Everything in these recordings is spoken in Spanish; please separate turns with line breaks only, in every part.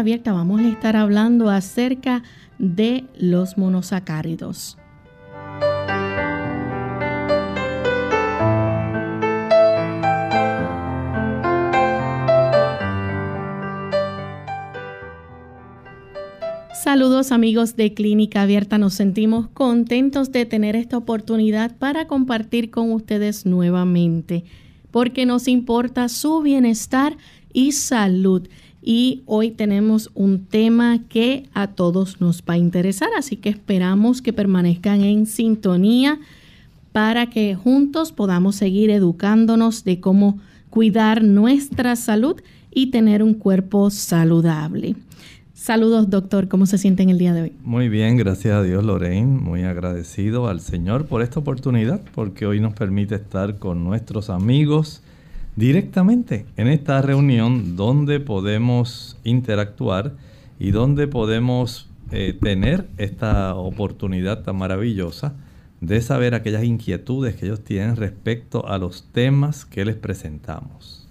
Abierta vamos a estar hablando acerca de los monosacáridos. Saludos amigos de Clínica Abierta, nos sentimos contentos de tener esta oportunidad para compartir con ustedes nuevamente, porque nos importa su bienestar y salud y hoy tenemos un tema que a todos nos va a interesar, así que esperamos que permanezcan en sintonía para que juntos podamos seguir educándonos de cómo cuidar nuestra salud y tener un cuerpo saludable. Saludos, doctor. ¿Cómo se siente en el día de hoy?
Muy bien, gracias a Dios, Lorraine. Muy agradecido al Señor por esta oportunidad, porque hoy nos permite estar con nuestros amigos directamente en esta reunión donde podemos interactuar y donde podemos eh, tener esta oportunidad tan maravillosa de saber aquellas inquietudes que ellos tienen respecto a los temas que les presentamos.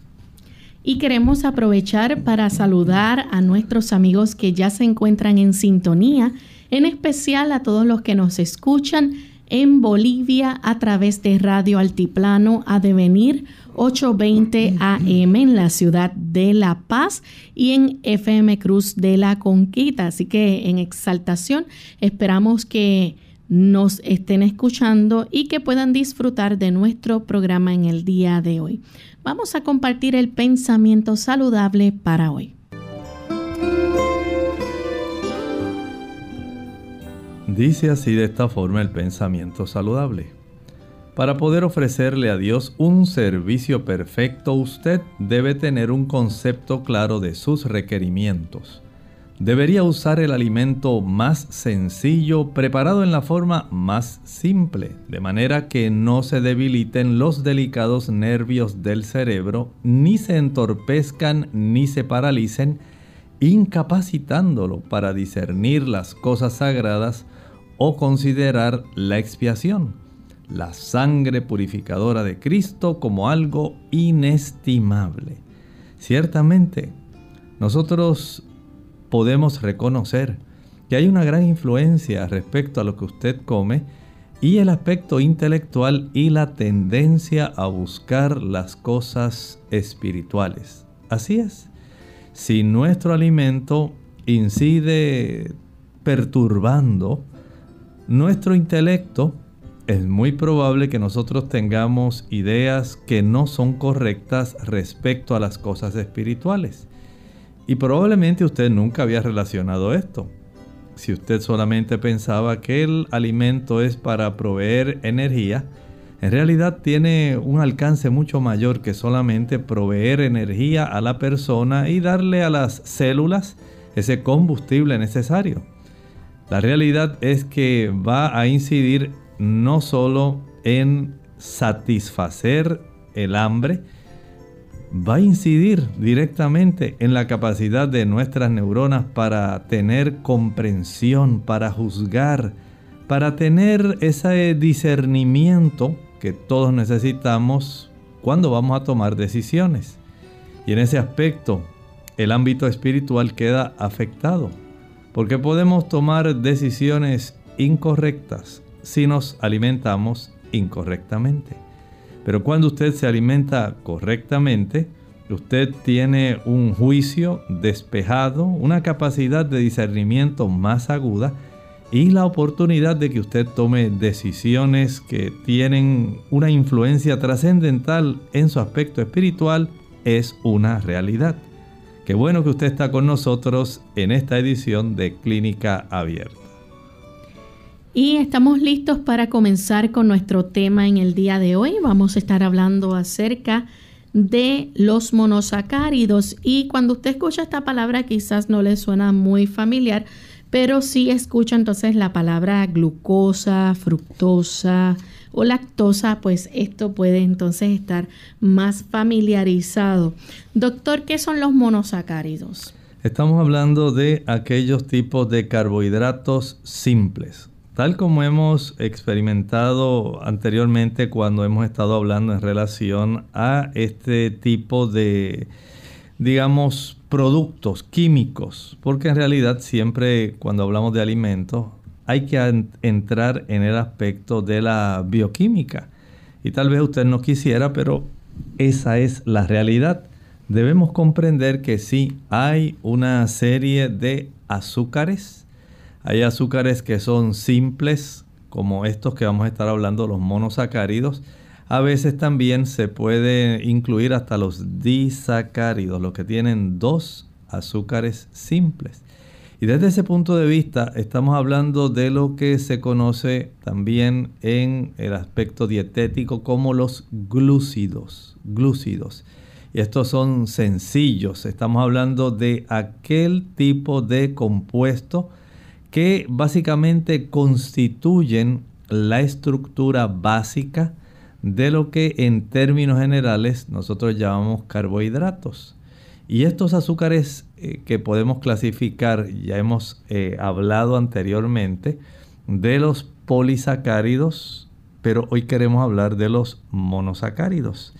Y queremos aprovechar para saludar a nuestros amigos que ya se encuentran en sintonía, en especial a todos los que nos escuchan en Bolivia a través de Radio Altiplano a devenir 820 AM en la ciudad de La Paz y en FM Cruz de la Conquista. Así que en exaltación esperamos que nos estén escuchando y que puedan disfrutar de nuestro programa en el día de hoy. Vamos a compartir el pensamiento saludable para hoy.
Dice así de esta forma el pensamiento saludable. Para poder ofrecerle a Dios un servicio perfecto, usted debe tener un concepto claro de sus requerimientos. Debería usar el alimento más sencillo, preparado en la forma más simple, de manera que no se debiliten los delicados nervios del cerebro, ni se entorpezcan ni se paralicen, incapacitándolo para discernir las cosas sagradas o considerar la expiación la sangre purificadora de Cristo como algo inestimable. Ciertamente, nosotros podemos reconocer que hay una gran influencia respecto a lo que usted come y el aspecto intelectual y la tendencia a buscar las cosas espirituales. Así es. Si nuestro alimento incide perturbando nuestro intelecto, es muy probable que nosotros tengamos ideas que no son correctas respecto a las cosas espirituales. Y probablemente usted nunca había relacionado esto. Si usted solamente pensaba que el alimento es para proveer energía, en realidad tiene un alcance mucho mayor que solamente proveer energía a la persona y darle a las células ese combustible necesario. La realidad es que va a incidir no solo en satisfacer el hambre, va a incidir directamente en la capacidad de nuestras neuronas para tener comprensión, para juzgar, para tener ese discernimiento que todos necesitamos cuando vamos a tomar decisiones. Y en ese aspecto, el ámbito espiritual queda afectado, porque podemos tomar decisiones incorrectas, si nos alimentamos incorrectamente. Pero cuando usted se alimenta correctamente, usted tiene un juicio despejado, una capacidad de discernimiento más aguda y la oportunidad de que usted tome decisiones que tienen una influencia trascendental en su aspecto espiritual es una realidad. Qué bueno que usted está con nosotros en esta edición de Clínica Abierta.
Y estamos listos para comenzar con nuestro tema en el día de hoy. Vamos a estar hablando acerca de los monosacáridos. Y cuando usted escucha esta palabra quizás no le suena muy familiar, pero si escucha entonces la palabra glucosa, fructosa o lactosa, pues esto puede entonces estar más familiarizado. Doctor, ¿qué son los monosacáridos?
Estamos hablando de aquellos tipos de carbohidratos simples Tal como hemos experimentado anteriormente cuando hemos estado hablando en relación a este tipo de, digamos, productos químicos, porque en realidad siempre cuando hablamos de alimentos hay que entrar en el aspecto de la bioquímica. Y tal vez usted no quisiera, pero esa es la realidad. Debemos comprender que sí hay una serie de azúcares, hay azúcares que son simples, como estos que vamos a estar hablando, los monosacáridos. A veces también se puede incluir hasta los disacáridos, los que tienen dos azúcares simples. Y desde ese punto de vista estamos hablando de lo que se conoce también en el aspecto dietético como los glúcidos. glúcidos. Y estos son sencillos. Estamos hablando de aquel tipo de compuesto que básicamente constituyen la estructura básica de lo que en términos generales nosotros llamamos carbohidratos. Y estos azúcares eh, que podemos clasificar, ya hemos eh, hablado anteriormente, de los polisacáridos, pero hoy queremos hablar de los monosacáridos.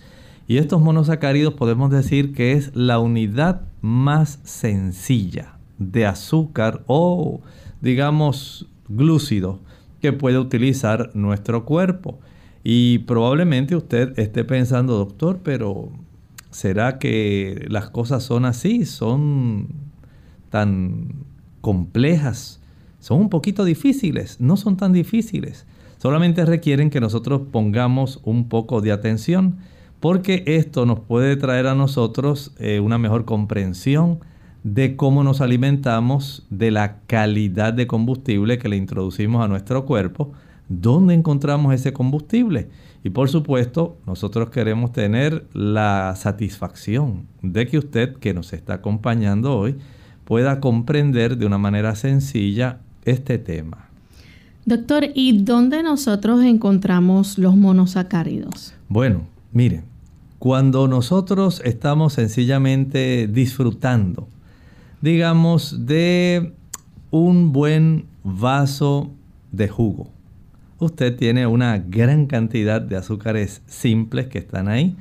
Y estos monosacáridos podemos decir que es la unidad más sencilla de azúcar o digamos, glúcido que puede utilizar nuestro cuerpo. Y probablemente usted esté pensando, doctor, pero ¿será que las cosas son así? ¿Son tan complejas? Son un poquito difíciles. No son tan difíciles. Solamente requieren que nosotros pongamos un poco de atención porque esto nos puede traer a nosotros eh, una mejor comprensión de cómo nos alimentamos, de la calidad de combustible que le introducimos a nuestro cuerpo, dónde encontramos ese combustible. Y por supuesto, nosotros queremos tener la satisfacción de que usted que nos está acompañando hoy pueda comprender de una manera sencilla este tema.
Doctor, ¿y dónde nosotros encontramos los monosacáridos?
Bueno, miren, cuando nosotros estamos sencillamente disfrutando digamos, de un buen vaso de jugo. Usted tiene una gran cantidad de azúcares simples que están ahí.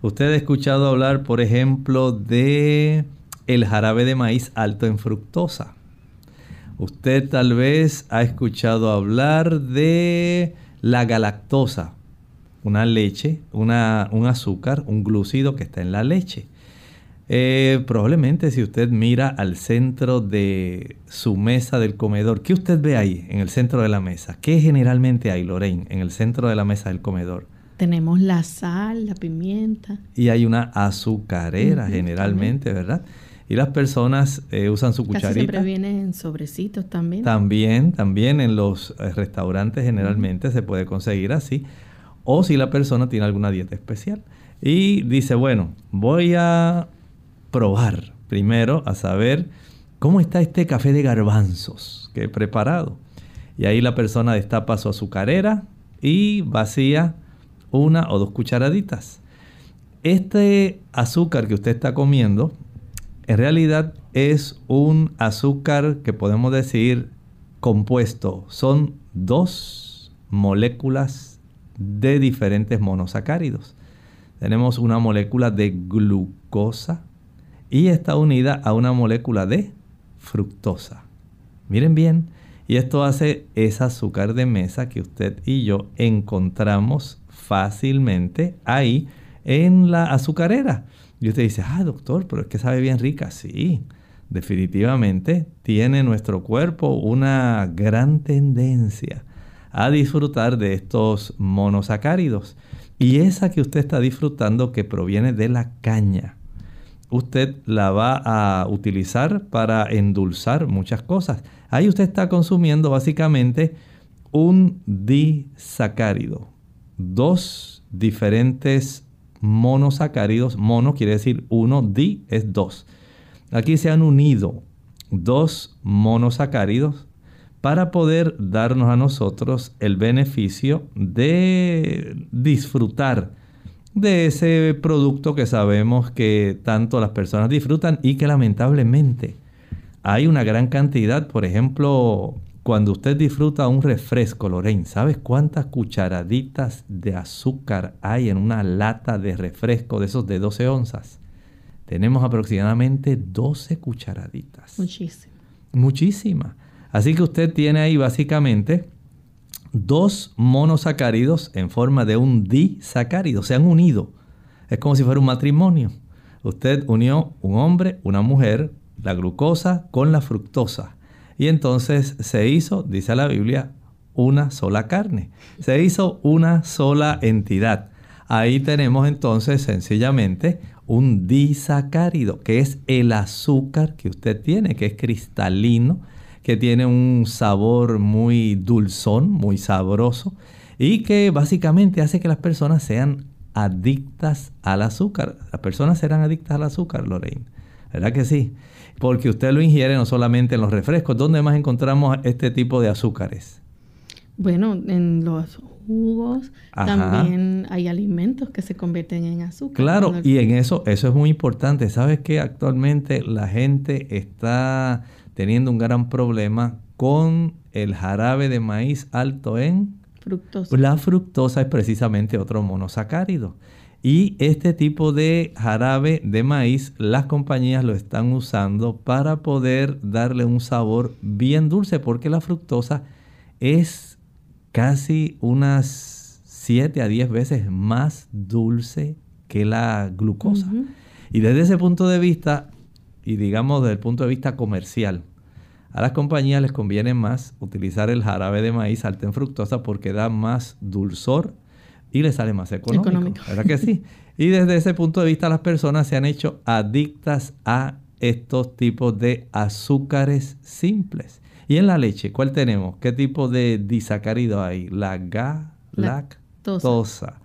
Usted ha escuchado hablar, por ejemplo, de el jarabe de maíz alto en fructosa. Usted tal vez ha escuchado hablar de la galactosa, una leche, una, un azúcar, un glúcido que está en la leche. Eh, probablemente si usted mira al centro de su mesa del comedor, ¿qué usted ve ahí en el centro de la mesa? ¿Qué generalmente hay, Lorraine, en el centro de la mesa del comedor?
Tenemos la sal, la pimienta.
Y hay una azucarera generalmente, ¿verdad? Y las personas eh, usan su cucharita.
siempre viene en sobrecitos también.
También, también en los eh, restaurantes generalmente se puede conseguir así. O si la persona tiene alguna dieta especial. Y dice, bueno, voy a probar primero a saber cómo está este café de garbanzos que he preparado. Y ahí la persona destapa su azucarera y vacía una o dos cucharaditas. Este azúcar que usted está comiendo en realidad es un azúcar que podemos decir compuesto. Son dos moléculas de diferentes monosacáridos. Tenemos una molécula de glucosa y está unida a una molécula de fructosa. Miren bien, y esto hace ese azúcar de mesa que usted y yo encontramos fácilmente ahí en la azucarera. Y usted dice, ah, doctor, pero es que sabe bien rica. Sí, definitivamente tiene nuestro cuerpo una gran tendencia a disfrutar de estos monosacáridos. Y esa que usted está disfrutando que proviene de la caña, usted la va a utilizar para endulzar muchas cosas. Ahí usted está consumiendo básicamente un disacárido, dos diferentes monosacáridos. Mono quiere decir uno, di es dos. Aquí se han unido dos monosacáridos para poder darnos a nosotros el beneficio de disfrutar de ese producto que sabemos que tanto las personas disfrutan y que lamentablemente hay una gran cantidad, por ejemplo, cuando usted disfruta un refresco, Lorraine, ¿sabes cuántas cucharaditas de azúcar hay en una lata de refresco de esos de 12 onzas? Tenemos aproximadamente 12 cucharaditas.
Muchísimas.
Muchísimas. Así que usted tiene ahí básicamente dos monosacáridos en forma de un disacárido. Se han unido. Es como si fuera un matrimonio. Usted unió un hombre, una mujer, la glucosa con la fructosa. Y entonces se hizo, dice la Biblia, una sola carne. Se hizo una sola entidad. Ahí tenemos entonces sencillamente un disacárido, que es el azúcar que usted tiene, que es cristalino que tiene un sabor muy dulzón, muy sabroso y que básicamente hace que las personas sean adictas al azúcar. Las personas serán adictas al azúcar, Lorraine. ¿Verdad que sí? Porque usted lo ingiere no solamente en los refrescos. ¿Dónde más encontramos este tipo de azúcares?
Bueno, en los jugos, también hay alimentos que se convierten en azúcar.
Claro, y en eso, eso es muy importante. ¿Sabes que actualmente la gente está teniendo un gran problema con el jarabe de maíz alto en
fructosa.
La fructosa es precisamente otro monosacárido. Y este tipo de jarabe de maíz, las compañías lo están usando para poder darle un sabor bien dulce, porque la fructosa es casi unas 7 a 10 veces más dulce que la glucosa. Y desde ese punto de vista, y digamos desde el punto de vista comercial, a las compañías les conviene más utilizar el jarabe de maíz alto en fructosa porque da más dulzor y le sale más económico, ¿Verdad que sí? Y desde ese punto de vista las personas se han hecho adictas a estos tipos de azúcares simples. Y en la leche, ¿cuál tenemos? ¿Qué tipo de disacárido hay? La galactosa.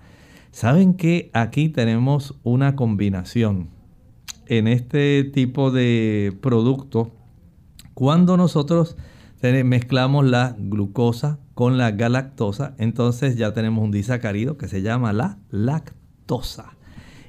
¿Saben que aquí tenemos una combinación en este tipo de producto? Cuando nosotros mezclamos la glucosa con la galactosa, entonces ya tenemos un disacárido que se llama la lactosa.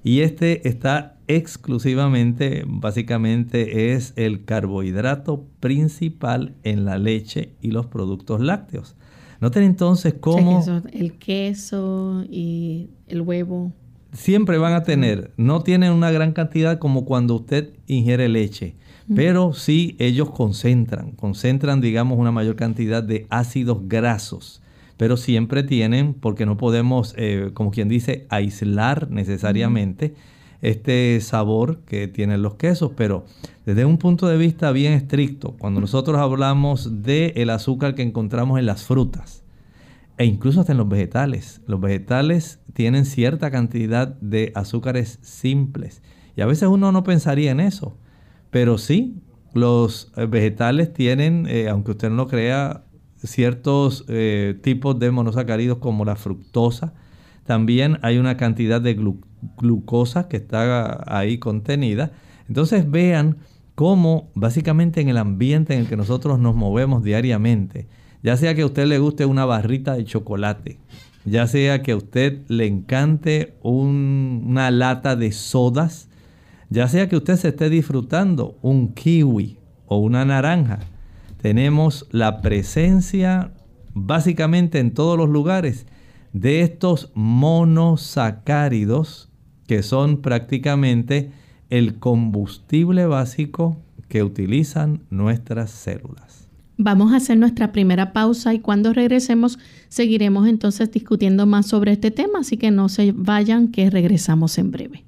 Y este está exclusivamente, básicamente es el carbohidrato principal en la leche y los productos lácteos. Noten entonces cómo...
el queso y el huevo.
Siempre van a tener, no tienen una gran cantidad como cuando usted ingiere leche pero sí ellos concentran, concentran, digamos, una mayor cantidad de ácidos grasos, pero siempre tienen, porque no podemos, eh, como quien dice, aislar necesariamente este sabor que tienen los quesos, pero desde un punto de vista bien estricto, cuando nosotros hablamos del azúcar que encontramos en las frutas, e incluso hasta en los vegetales. Los vegetales tienen cierta cantidad de azúcares simples. Y a veces uno no pensaría en eso. Pero sí, los eh, vegetales tienen, eh, aunque usted no lo crea, ciertos eh, tipos de monosacáridos como la fructosa. También hay una cantidad de glucosa que está ahí contenida. Entonces vean cómo básicamente en el ambiente en el que nosotros nos movemos diariamente, ya sea que a usted le guste una barrita de chocolate, ya sea que a usted le encante una lata de sodas, ya sea que usted se esté disfrutando un kiwi o una naranja, tenemos la presencia básicamente en todos los lugares de estos monosacáridos que son prácticamente el combustible básico que utilizan nuestras células.
Vamos a hacer nuestra primera pausa y cuando regresemos seguiremos entonces discutiendo más sobre este tema, así que no se vayan que regresamos en breve.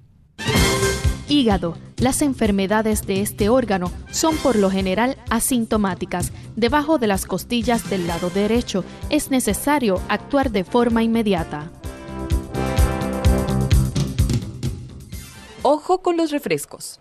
Hígado. Las enfermedades de este órgano son por lo general asintomáticas. Debajo de las costillas del lado derecho es necesario actuar de forma inmediata.
Ojo con los refrescos.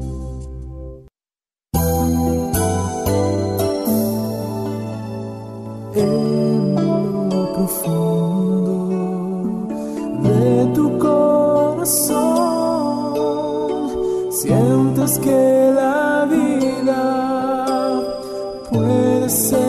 De tu corazón. Sientes que la vida puede ser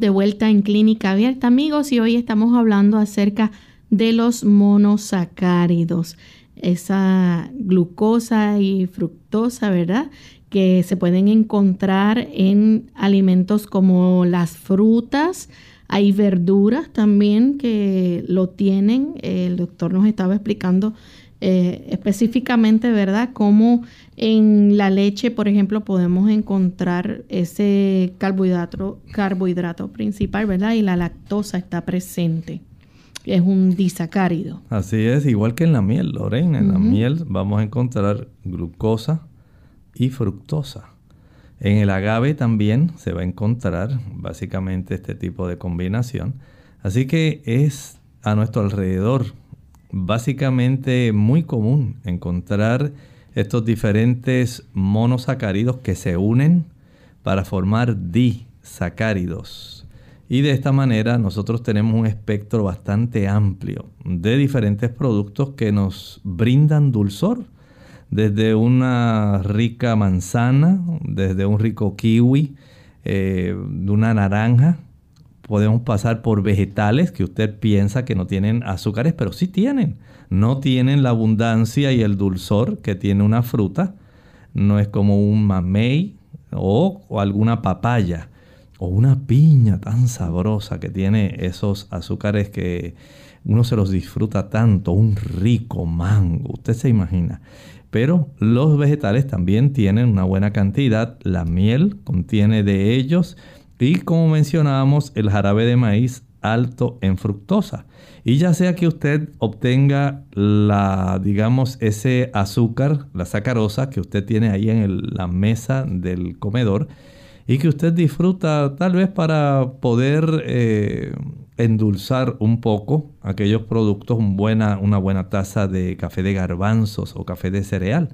de vuelta en Clínica Abierta, amigos, y hoy estamos hablando acerca de los monosacáridos, esa glucosa y fructosa, ¿verdad? Que se pueden encontrar en alimentos como las frutas, hay verduras también que lo tienen. El doctor nos estaba explicando eh, específicamente, ¿verdad? Cómo en la leche, por ejemplo, podemos encontrar ese carbohidrato, carbohidrato principal, ¿verdad? Y la lactosa está presente. Es un disacárido.
Así es, igual que en la miel, Lorena. En la miel vamos a encontrar glucosa y fructosa. En el agave también se va a encontrar básicamente este tipo de combinación. Así que es a nuestro alrededor básicamente muy común encontrar estos diferentes monosacáridos que se unen para formar disacáridos. Y de esta manera nosotros tenemos un espectro bastante amplio de diferentes productos que nos brindan dulzor. Desde una rica manzana, desde un rico kiwi, eh, una naranja, podemos pasar por vegetales que usted piensa que no tienen azúcares, pero sí tienen. No tienen la abundancia y el dulzor que tiene una fruta. No es como un mamey o, alguna papaya o una piña tan sabrosa que tiene esos azúcares que uno se los disfruta tanto, un rico mango, usted se imagina. Pero los vegetales también tienen una buena cantidad, la miel contiene de ellos y como mencionábamos, el jarabe de maíz alto en fructosa. Y ya sea que usted obtenga la, digamos, ese azúcar, la sacarosa que usted tiene ahí en la mesa del comedor y que usted disfruta tal vez para poder eh, endulzar un poco aquellos productos, una buena taza de café de garbanzos o café de cereal.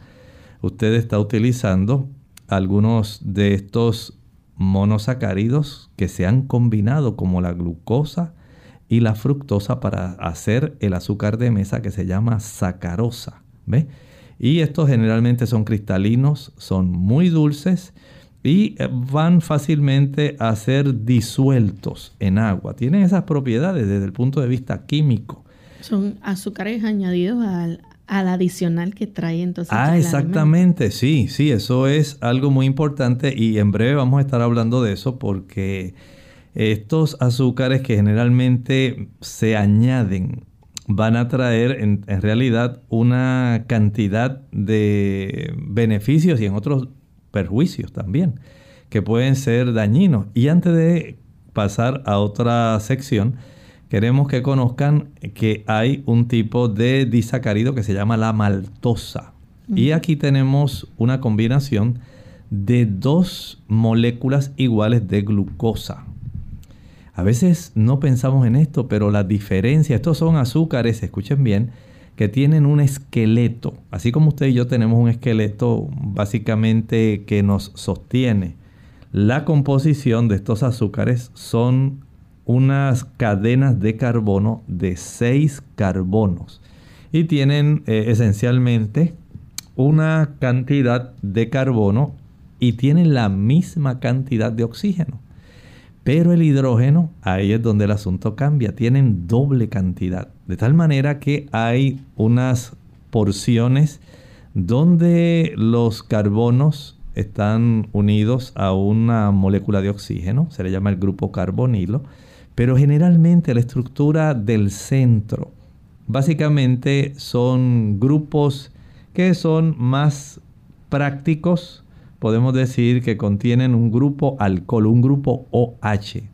Usted está utilizando algunos de estos monosacáridos que se han combinado como la glucosa y la fructosa para hacer el azúcar de mesa que se llama sacarosa. ¿Ve? Y estos generalmente son cristalinos, son muy dulces y eh, van fácilmente a ser disueltos en agua. Tienen esas propiedades desde el punto de vista químico.
Son azúcares añadidos al, al adicional que trae entonces.
Ah, exactamente, sí, sí, eso es algo muy importante y en breve vamos a estar hablando de eso porque estos azúcares que generalmente se añaden van a traer en, realidad una cantidad de beneficios y en otros perjuicios también, que pueden ser dañinos. Y antes de pasar a otra sección, queremos que conozcan que hay un tipo de disacárido que se llama la maltosa. Y aquí tenemos una combinación de dos moléculas iguales de glucosa. A veces no pensamos en esto, pero la diferencia, estos son azúcares, escuchen bien, que tienen un esqueleto, así como usted y yo tenemos un esqueleto básicamente que nos sostiene. La composición de estos azúcares son unas cadenas de carbono de 6 carbonos y tienen eh, esencialmente una cantidad de carbono y tienen la misma cantidad de oxígeno. Pero el hidrógeno, ahí es donde el asunto cambia, tienen doble cantidad. De tal manera que hay unas porciones donde los carbonos están unidos a una molécula de oxígeno, se le llama el grupo carbonilo, pero generalmente la estructura del centro básicamente son grupos que son más prácticos podemos decir que contienen un grupo alcohol, un grupo OH.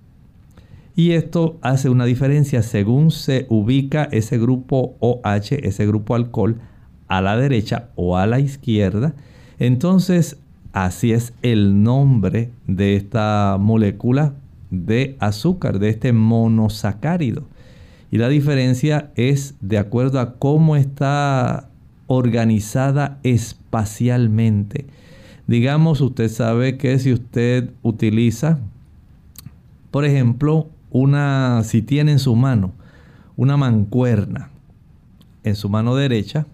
Y esto hace una diferencia según se ubica ese grupo OH, ese grupo alcohol, a la derecha o a la izquierda. Entonces, así es el nombre de esta molécula de azúcar, de este monosacárido. Y la diferencia es de acuerdo a cómo está organizada espacialmente. Digamos, usted sabe que si usted utiliza, por ejemplo, una, si tiene en su mano una mancuerna en su mano derecha,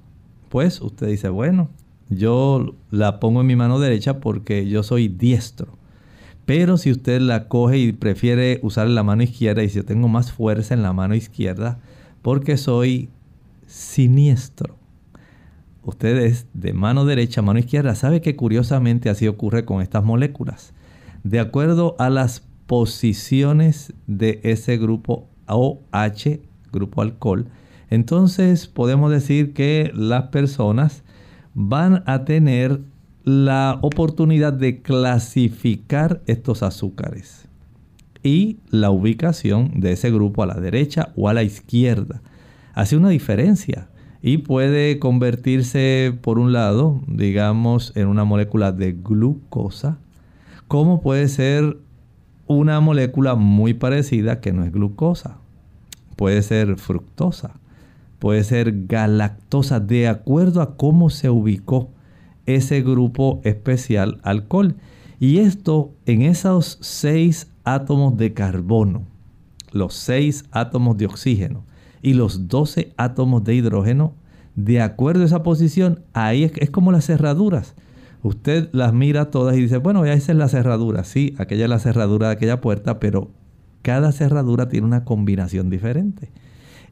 pues usted dice, bueno, yo la pongo en mi mano derecha porque yo soy diestro. Pero si usted la coge y prefiere usar la mano izquierda y si yo tengo más fuerza en la mano izquierda porque soy siniestro ustedes de mano derecha, mano izquierda, sabe que curiosamente así ocurre con estas moléculas. De acuerdo a las posiciones de ese grupo OH, grupo alcohol, entonces podemos decir que las personas van a tener la oportunidad de clasificar estos azúcares y la ubicación de ese grupo a la derecha o a la izquierda. Hace una diferencia y puede convertirse por un lado, digamos, en una molécula de glucosa, como puede ser una molécula muy parecida que no es glucosa. Puede ser fructosa, puede ser galactosa, de acuerdo a cómo se ubicó ese grupo especial alcohol. Y esto en esos seis átomos de carbono, los seis átomos de oxígeno y los 12 átomos de hidrógeno, de acuerdo a esa posición, ahí es, como las cerraduras. Usted las mira todas y dice, bueno, esa es la cerradura. Sí, aquella es la cerradura de aquella puerta, pero cada cerradura tiene una combinación diferente.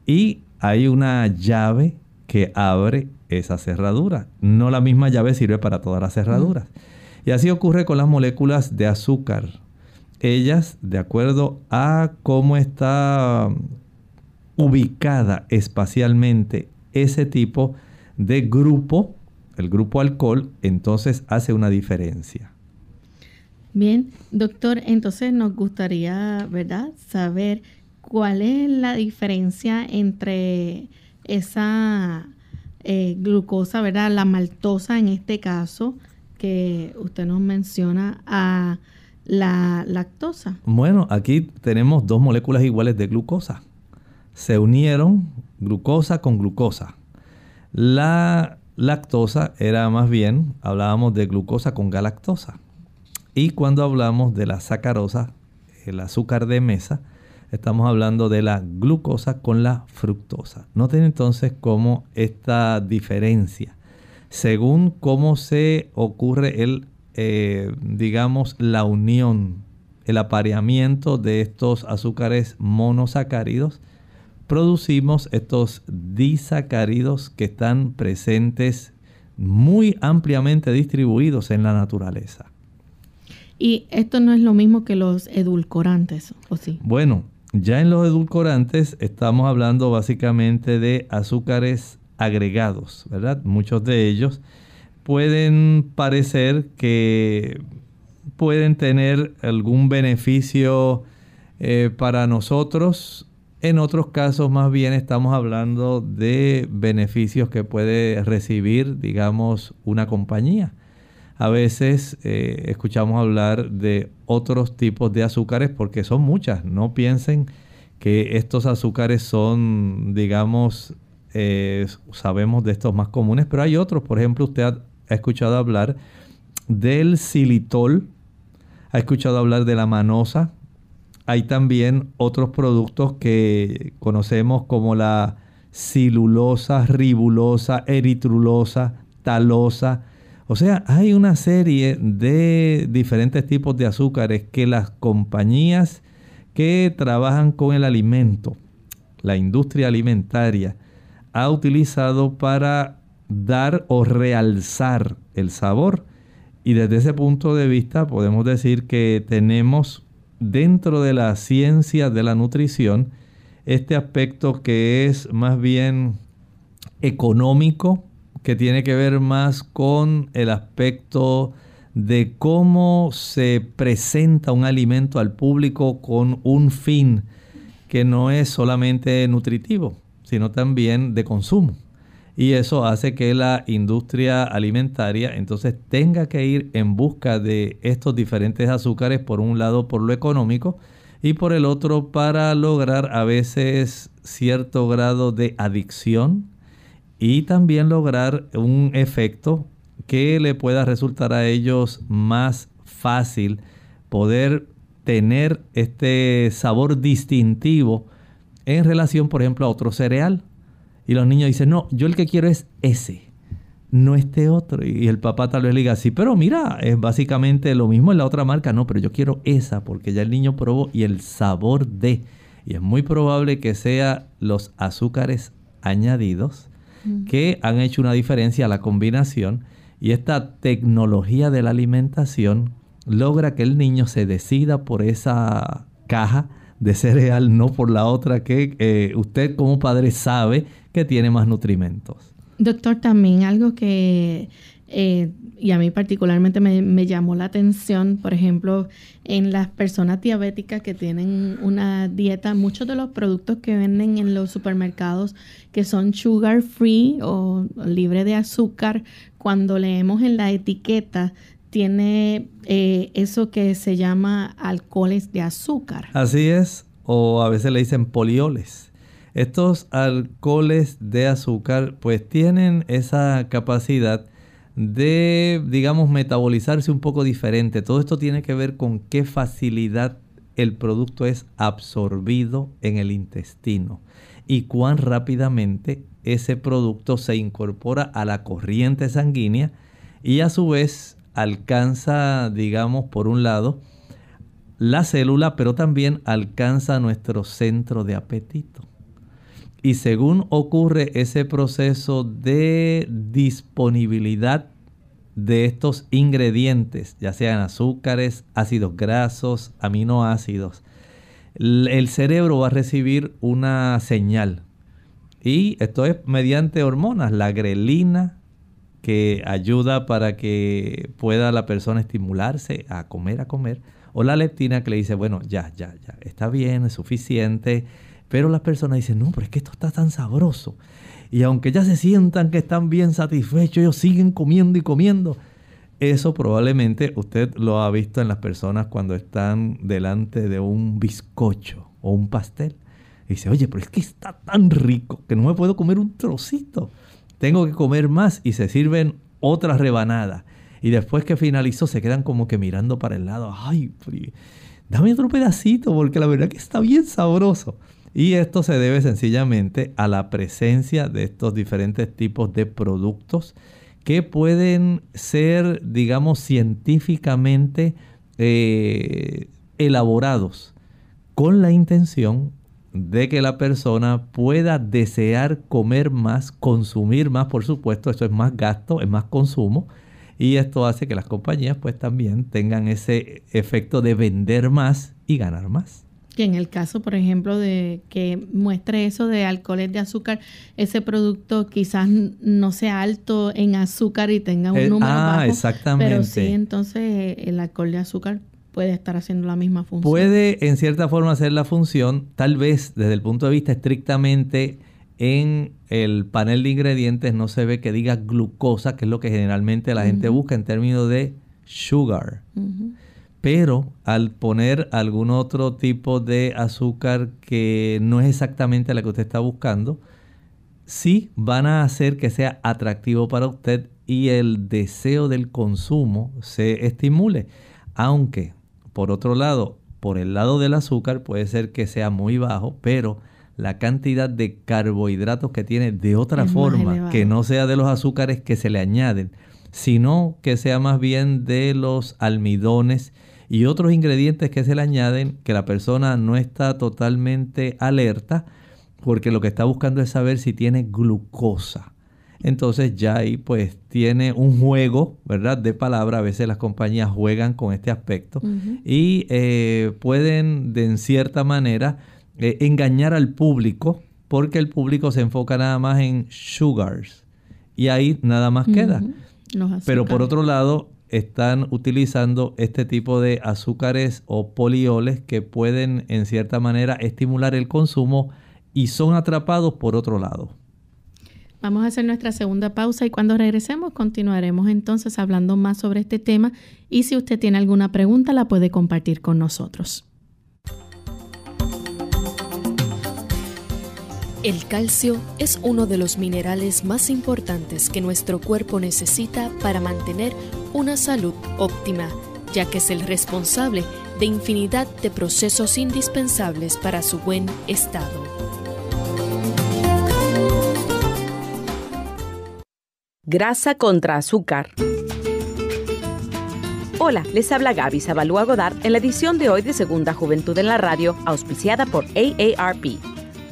Y hay una llave que abre esa cerradura. No la misma llave sirve para todas las cerraduras. Y así ocurre con las moléculas de azúcar. Ellas, de acuerdo a cómo está ubicada espacialmente ese tipo de grupo, el grupo alcohol, entonces hace una diferencia.
Bien, doctor, entonces nos gustaría, ¿verdad?, saber cuál es la diferencia entre esa eh, glucosa, ¿verdad?, la maltosa en este caso, que usted nos menciona, a la lactosa.
Bueno, aquí tenemos dos moléculas iguales de glucosa se unieron glucosa con glucosa. La lactosa era más bien, hablábamos de glucosa con galactosa. Y cuando hablamos de la sacarosa, el azúcar de mesa, estamos hablando de la glucosa con la fructosa. Noten entonces cómo esta diferencia, según cómo se ocurre el, eh, digamos, la unión, el apareamiento de estos azúcares monosacáridos, producimos estos disacáridos que están presentes muy ampliamente distribuidos en la naturaleza.
Y esto no es lo mismo que los edulcorantes, ¿o sí?
Bueno, Ya en los edulcorantes estamos hablando básicamente de azúcares agregados, ¿verdad? Muchos de ellos pueden parecer que pueden tener algún beneficio eh, para nosotros. En otros casos más bien estamos hablando de beneficios que puede recibir, digamos, una compañía. A veces eh, escuchamos hablar de otros tipos de azúcares porque son muchas. No piensen que estos azúcares son, digamos, eh, sabemos de estos más comunes, pero hay otros. Por ejemplo, usted ha, ha escuchado hablar del xilitol, ha escuchado hablar de la manosa, hay también otros productos que conocemos como la cilulosa, ribulosa, eritrulosa, talosa. O sea, hay una serie de diferentes tipos de azúcares que las compañías que trabajan con el alimento, la industria alimentaria, ha utilizado para dar o realzar el sabor. Y desde ese punto de vista podemos decir que tenemos dentro de la ciencia de la nutrición este aspecto que es más bien económico, que tiene que ver más con el aspecto de cómo se presenta un alimento al público con un fin que no es solamente nutritivo, sino también de consumo. Y eso hace que la industria alimentaria entonces tenga que ir en busca de estos diferentes azúcares, por un lado por lo económico y por el otro para lograr a veces cierto grado de adicción y también lograr un efecto que le pueda resultar a ellos más fácil poder tener este sabor distintivo en relación, por ejemplo, a otro cereal. Y los niños dicen, no, yo el que quiero es ese, no este otro. Y el papá tal vez le diga, sí, pero mira, es básicamente lo mismo en la otra marca. No, pero yo quiero esa porque ya el niño probó y el sabor de. Y es muy probable que sea los azúcares añadidos que han hecho una diferencia a la combinación. Y esta tecnología de la alimentación logra que el niño se decida por esa caja de cereal, no por la otra que eh, usted como padre sabe que tiene más nutrimentos.
Doctor, también algo que, eh, y a mí particularmente me, llamó la atención, por ejemplo, en las personas diabéticas que tienen una dieta, muchos de los productos que venden en los supermercados que son sugar free o libre de azúcar, cuando leemos en la etiqueta, tiene eh, eso que se llama alcoholes de azúcar.
Así es, o a veces le dicen polioles. Estos alcoholes de azúcar pues tienen esa capacidad de, digamos, metabolizarse un poco diferente. Todo esto tiene que ver con qué facilidad el producto es absorbido en el intestino y cuán rápidamente ese producto se incorpora a la corriente sanguínea y a su vez alcanza, digamos, por un lado, la célula, pero también alcanza nuestro centro de apetito. Y según ocurre ese proceso de disponibilidad de estos ingredientes, ya sean azúcares, ácidos grasos, aminoácidos, el cerebro va a recibir una señal. Y esto es mediante hormonas, la grelina, que ayuda para que pueda la persona estimularse a comer, a comer, o la leptina que le dice, bueno, ya, ya, ya, está bien, es suficiente, pero las personas dicen, no, pero es que esto está tan sabroso. Y aunque ya se sientan que están bien satisfechos, ellos siguen comiendo y comiendo. Eso probablemente usted lo ha visto en las personas cuando están delante de un bizcocho o un pastel. Y dice, oye, pero es que está tan rico que no me puedo comer un trocito tengo que comer más y se sirven otra rebanada. Y después que finalizó se quedan como que mirando para el lado. Ay, dame otro pedacito porque la verdad que está bien sabroso. Y esto se debe sencillamente a la presencia de estos diferentes tipos de productos que pueden ser, digamos, científicamente eh, elaborados con la intención de que la persona pueda desear comer más, consumir más, por supuesto, eso es más gasto, es más consumo, y esto hace que las compañías pues también tengan ese efecto de vender más y ganar más.
Que en el caso, por ejemplo, de que muestre eso de alcoholes de azúcar, ese producto quizás no sea alto en azúcar y tenga un
Eh,
número
ah,
bajo,
exactamente.
pero sí, entonces eh, el alcohol de azúcar puede estar haciendo la misma función.
Puede en cierta forma hacer la función, tal vez desde el punto de vista estrictamente en el panel de ingredientes no se ve que diga glucosa, que es lo que generalmente la gente busca en términos de sugar.
Ujú.
Pero al poner algún otro tipo de azúcar que no es exactamente la que usted está buscando, sí van a hacer que sea atractivo para usted y el deseo del consumo se estimule. Aunque, por otro lado, por el lado del azúcar puede ser que sea muy bajo, pero la cantidad de carbohidratos que tiene de otra
Es
forma, que no sea de los azúcares que se le añaden, sino que sea más bien de los almidones y otros ingredientes que se le añaden que la persona no está totalmente alerta porque lo que está buscando es saber si tiene glucosa. Entonces ya ahí pues tiene un juego, ¿verdad? De palabra. A veces las compañías juegan con este aspecto y eh, pueden de en cierta manera eh, engañar al público porque el público se enfoca nada más en sugars y ahí nada más queda. Pero por otro lado, están utilizando este tipo de azúcares o polioles que pueden en cierta manera estimular el consumo y son atrapados por otro lado.
Vamos a hacer nuestra segunda pausa y cuando regresemos continuaremos entonces hablando más sobre este tema y si usted tiene alguna pregunta la puede compartir con nosotros.
El calcio es uno de los minerales más importantes que nuestro cuerpo necesita para mantener una salud óptima, ya que es el responsable de infinidad de procesos indispensables para su buen estado.
Grasa contra azúcar. Hola, les habla Gaby Zabalúa Godard en la edición de hoy de Segunda Juventud en la Radio, auspiciada por AARP.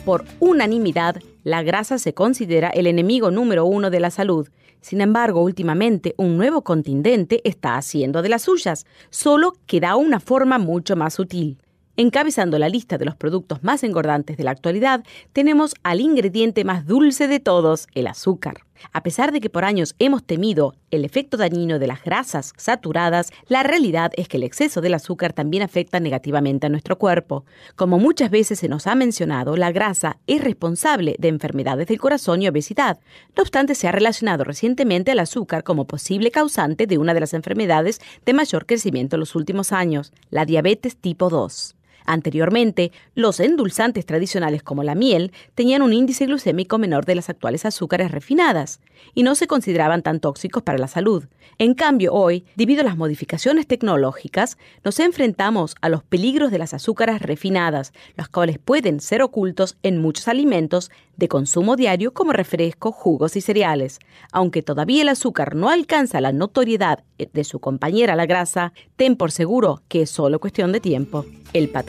Por unanimidad, la grasa se considera el enemigo número uno de la salud. Sin embargo, últimamente un nuevo contingente está haciendo de las suyas, solo que da una forma mucho más sutil. Encabezando la lista de los productos más engordantes de la actualidad, tenemos al ingrediente más dulce de todos, el azúcar. A pesar de que por años hemos temido el efecto dañino de las grasas saturadas, la realidad es que el exceso del azúcar también afecta negativamente a nuestro cuerpo. Como muchas veces se nos ha mencionado, la grasa es responsable de enfermedades del corazón y obesidad. No obstante, se ha relacionado recientemente al azúcar como posible causante de una de las enfermedades de mayor crecimiento en los últimos años, la diabetes tipo 2. Anteriormente, los endulzantes tradicionales como la miel tenían un índice glucémico menor de las actuales azúcares refinadas y no se consideraban tan tóxicos para la salud. En cambio, hoy, debido a las modificaciones tecnológicas, nos enfrentamos a los peligros de las azúcares refinadas, los cuales pueden ser ocultos en muchos alimentos de consumo diario como refrescos, jugos y cereales. Aunque todavía el azúcar no alcanza la notoriedad de su compañera la grasa, ten por seguro que es solo cuestión de tiempo. El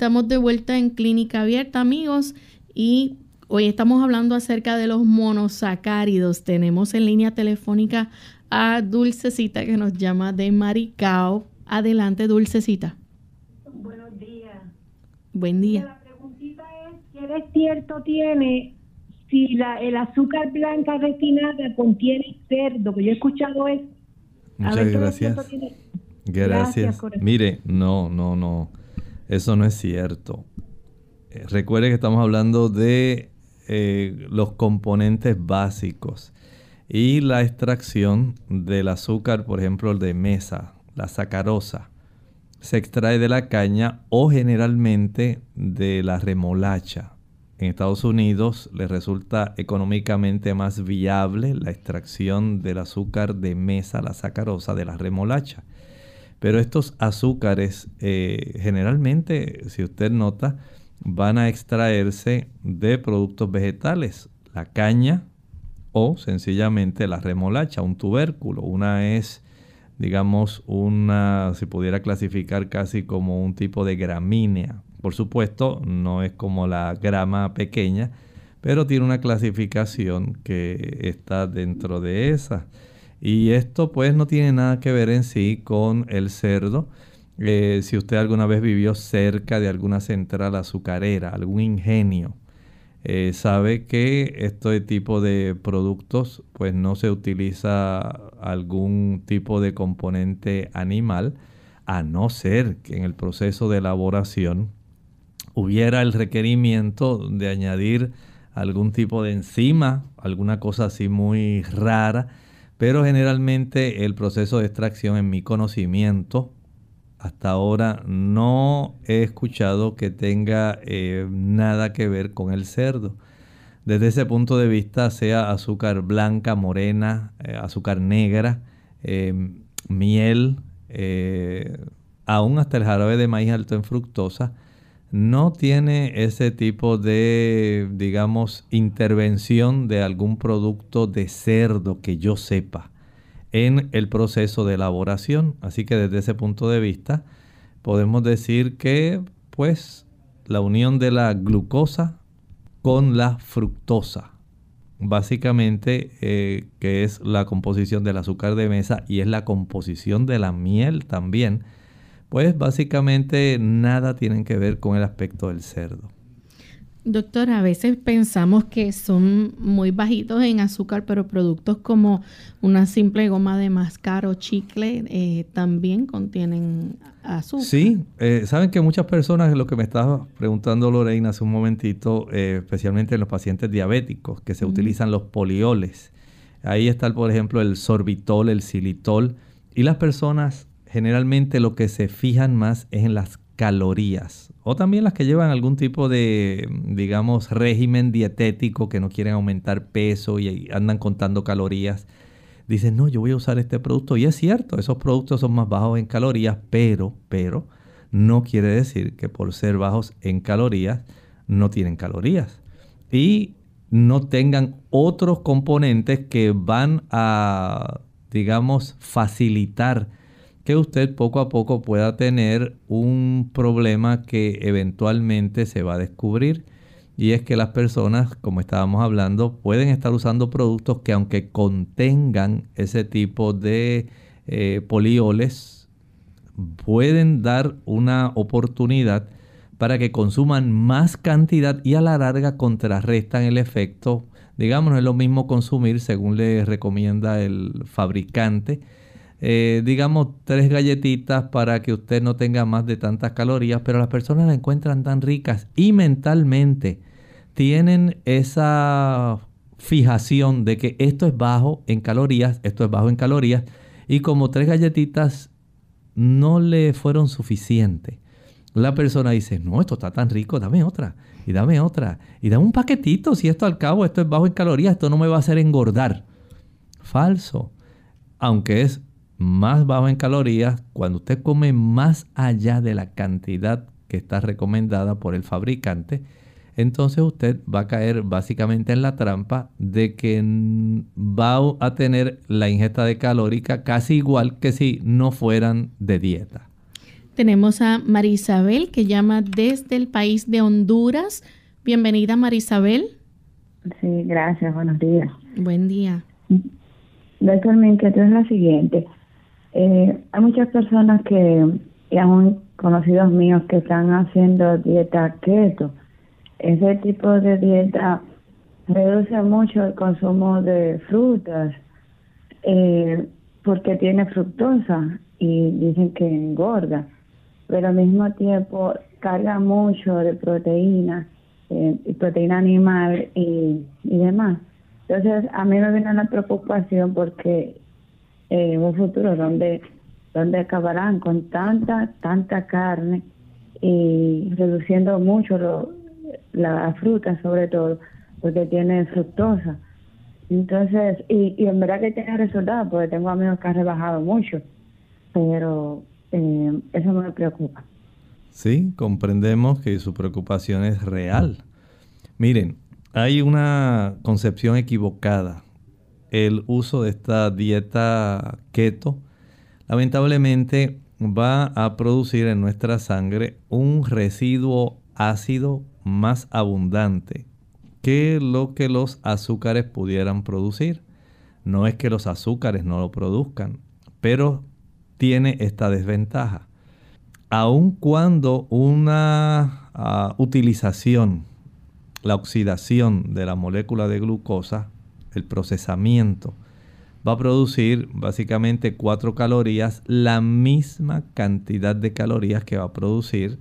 Estamos de vuelta en Clínica Abierta, amigos, y hoy estamos hablando acerca de los monosacáridos. Tenemos en línea telefónica a Dulcecita que nos llama de Maricao. Adelante, Dulcecita.
Buenos días.
Buen día.
La preguntita es, ¿qué desierto tiene si la, el azúcar blanca refinada contiene cerdo? Que yo he escuchado es... a
Muchas gracias. Gracias. Mire, no, no, no. Eso no es cierto. Eh, recuerde que estamos hablando de eh, los componentes básicos y la extracción del azúcar, por ejemplo, de mesa, la sacarosa, se extrae de la caña o generalmente de la remolacha. En Estados Unidos les resulta económicamente más viable la extracción del azúcar de mesa, la sacarosa, de la remolacha. Pero estos azúcares eh, generalmente, si usted nota, van a extraerse de productos vegetales, la caña o sencillamente la remolacha, un tubérculo. Una es, digamos, una, se pudiera clasificar casi como un tipo de gramínea. Por supuesto, no es como la grama pequeña, pero tiene una clasificación que está dentro de esa. Y esto pues no tiene nada que ver en sí con el cerdo. Eh, si usted alguna vez vivió cerca de alguna central azucarera, algún ingenio, eh, sabe que este tipo de productos pues no se utiliza algún tipo de componente animal, a no ser que en el proceso de elaboración hubiera el requerimiento de añadir algún tipo de enzima, alguna cosa así muy rara pero generalmente el proceso de extracción en mi conocimiento hasta ahora no he escuchado que tenga eh, nada que ver con el cerdo. Desde ese punto de vista, sea azúcar blanca, morena, eh, azúcar negra, em, miel, eh, aún hasta el jarabe de maíz alto en fructosa, no tiene ese tipo de, digamos, intervención de algún producto de cerdo que yo sepa en el proceso de elaboración. Así que desde ese punto de vista podemos decir que pues la unión de la glucosa con la fructosa, básicamente eh, que es la composición del azúcar de mesa y es la composición de la miel también, pues básicamente nada tienen que ver con el aspecto del cerdo.
Doctor, a veces pensamos que son muy bajitos en azúcar, pero productos como una simple goma de mascar o chicle eh, también contienen azúcar.
Sí, eh, saben que muchas personas, lo que me estaba preguntando Lorena hace un momentito, eh, especialmente en los pacientes diabéticos, que se utilizan los polioles. Ahí está, por ejemplo, el sorbitol, el xilitol. Y las personas generalmente lo que se fijan más es en las calorías o también las que llevan algún tipo de, digamos, régimen dietético que no quieren aumentar peso y andan contando calorías. Dicen, no, yo voy a usar este producto. Y es cierto, esos productos son más bajos en calorías, pero, pero, no quiere decir que por ser bajos en calorías no tienen calorías. Y no tengan otros componentes que van a, digamos, facilitar que usted poco a poco pueda tener un problema que eventualmente se va a descubrir. Y es que las personas, como estábamos hablando, pueden estar usando productos que aunque contengan ese tipo de eh, polioles, pueden dar una oportunidad para que consuman más cantidad y a la larga contrarrestan el efecto. Digamos, no es lo mismo consumir según le recomienda el fabricante eh, digamos, tres galletitas para que usted no tenga más de tantas calorías, pero las personas la encuentran tan ricas y mentalmente tienen esa fijación de que esto es bajo en calorías, esto es bajo en calorías, y como tres galletitas no le fueron suficientes. La persona dice, no, esto está tan rico, dame otra, y dame otra, y dame un paquetito, si esto al cabo, esto es bajo en calorías, esto no me va a hacer engordar. Falso. Aunque es más bajo en calorías, cuando usted come más allá de la cantidad que está recomendada por el fabricante, entonces usted va a caer básicamente en la trampa de que va a tener la ingesta de calórica casi igual que si no fueran de dieta.
Tenemos a Marisabel que llama desde el país de Honduras. Bienvenida Marisabel.
Sí, gracias, buenos días.
Buen día.
Doctor, mi inquietud es la siguiente. Eh, hay muchas personas que, y aún conocidos míos, que están haciendo dieta keto. Ese tipo de dieta reduce mucho el consumo de frutas eh, porque tiene fructosa y dicen que engorda, pero al mismo tiempo carga mucho de proteína eh, proteína animal y, y demás. Entonces, a mí me viene la preocupación porque eh, un futuro donde, donde acabarán con tanta, tanta carne y reduciendo mucho lo, la fruta sobre todo, porque tiene fructosa. Entonces, y, y en verdad que tiene resultados, porque tengo amigos que han rebajado mucho, pero eh, eso me preocupa.
Sí, comprendemos que su preocupación es real. Miren, hay una concepción equivocada. El uso de esta dieta keto lamentablemente va a producir en nuestra sangre un residuo ácido más abundante que lo que los azúcares pudieran producir. No es que los azúcares no lo produzcan, pero tiene esta desventaja. Aun cuando una ah, utilización, la oxidación de la molécula de glucosa, el procesamiento, va a producir básicamente cuatro calorías, la misma cantidad de calorías que va a producir,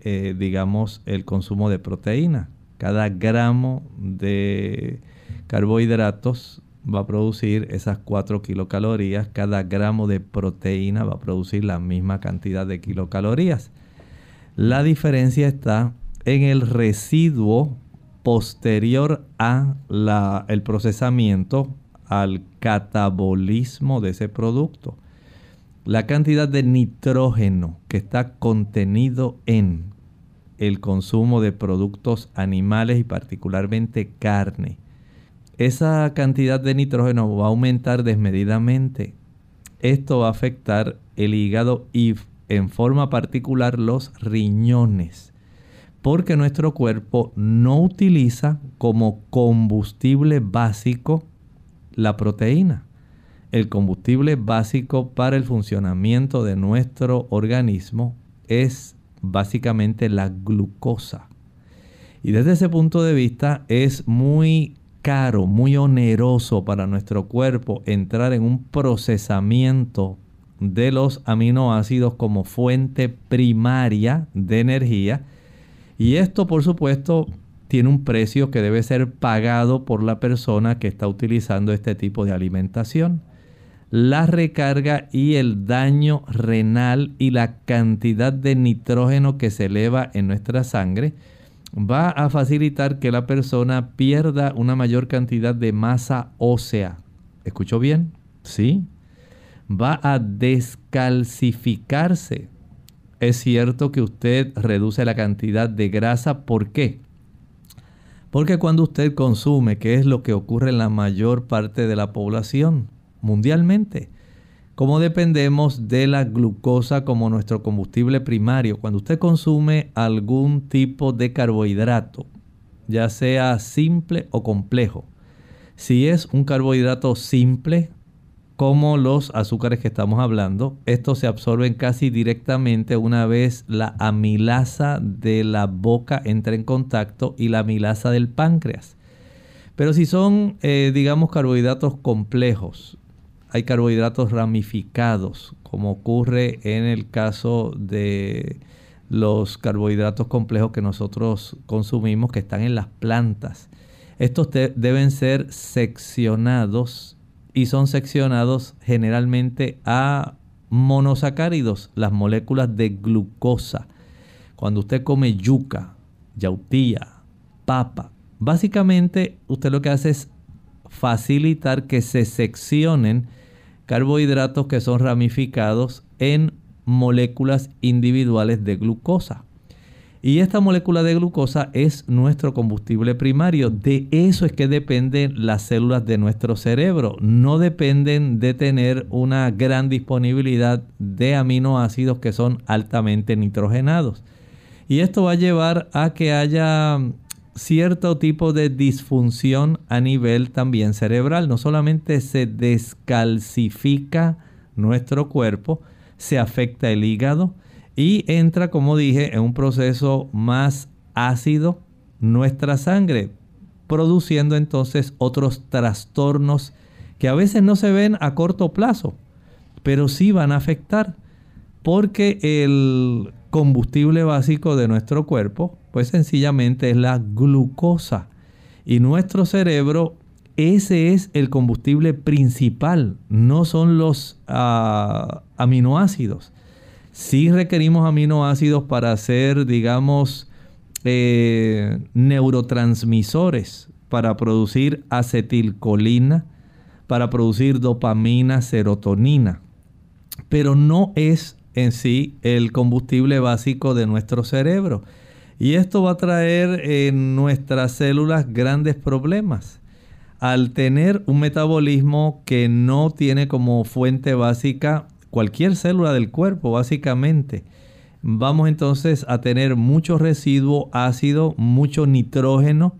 eh, digamos, el consumo de proteína. Cada gramo de carbohidratos va a producir esas 4 kilocalorías. Cada gramo de proteína va a producir la misma cantidad de kilocalorías. La diferencia está en el residuo posterior a el procesamiento, al catabolismo de ese producto. La cantidad de nitrógeno que está contenido en el consumo de productos animales y particularmente carne esa cantidad de nitrógeno va a aumentar desmedidamente. Esto va a afectar el hígado y en forma particular los riñones, porque nuestro cuerpo no utiliza como combustible básico la proteína. El combustible básico para el funcionamiento de nuestro organismo es básicamente la glucosa. Y desde ese punto de vista es muy caro, muy oneroso para nuestro cuerpo entrar en un procesamiento de los aminoácidos como fuente primaria de energía. Y esto, por supuesto, tiene un precio que debe ser pagado por la persona que está utilizando este tipo de alimentación. La recarga y el daño renal y la cantidad de nitrógeno que se eleva en nuestra sangre va a facilitar que la persona pierda una mayor cantidad de masa ósea. ¿Escuchó bien? Sí. Va a descalcificarse. Es cierto que usted reduce la cantidad de grasa. ¿Por qué? Porque cuando usted consume, que es lo que ocurre en la mayor parte de la población mundialmente, como dependemos de la glucosa como nuestro combustible primario, cuando usted consume algún tipo de carbohidrato, ya sea simple o complejo, si es un carbohidrato simple, como los azúcares que estamos hablando, estos se absorben casi directamente una vez la amilasa de la boca entra en contacto y la amilasa del páncreas. Pero si son, eh, digamos, carbohidratos complejos, hay carbohidratos ramificados, como ocurre en el caso de los carbohidratos complejos que nosotros consumimos que están en las plantas. Estos deben ser seccionados y son seccionados generalmente a monosacáridos, las moléculas de glucosa. Cuando usted come yuca, yautía, papa, básicamente usted lo que hace es facilitar que se seccionen carbohidratos que son ramificados en moléculas individuales de glucosa. Y esta molécula de glucosa es nuestro combustible primario. De eso es que dependen las células de nuestro cerebro. No dependen de tener una gran disponibilidad de aminoácidos que son altamente nitrogenados. Y esto va a llevar a que haya cierto tipo de disfunción a nivel también cerebral. No solamente se descalcifica nuestro cuerpo, se afecta el hígado y entra, como dije, en un proceso más ácido nuestra sangre, produciendo entonces otros trastornos que a veces no se ven a corto plazo, pero sí van a afectar, porque el combustible básico de nuestro cuerpo, pues sencillamente es la glucosa. Y nuestro cerebro, ese es el combustible principal, no son los ah, aminoácidos. Sí requerimos aminoácidos para hacer, digamos, eh, neurotransmisores, para producir acetilcolina, para producir dopamina, serotonina. Pero no es en sí el combustible básico de nuestro cerebro. Y esto va a traer en nuestras células grandes problemas. Al tener un metabolismo que no tiene como fuente básica cualquier célula del cuerpo, básicamente, vamos entonces a tener mucho residuo ácido, mucho nitrógeno,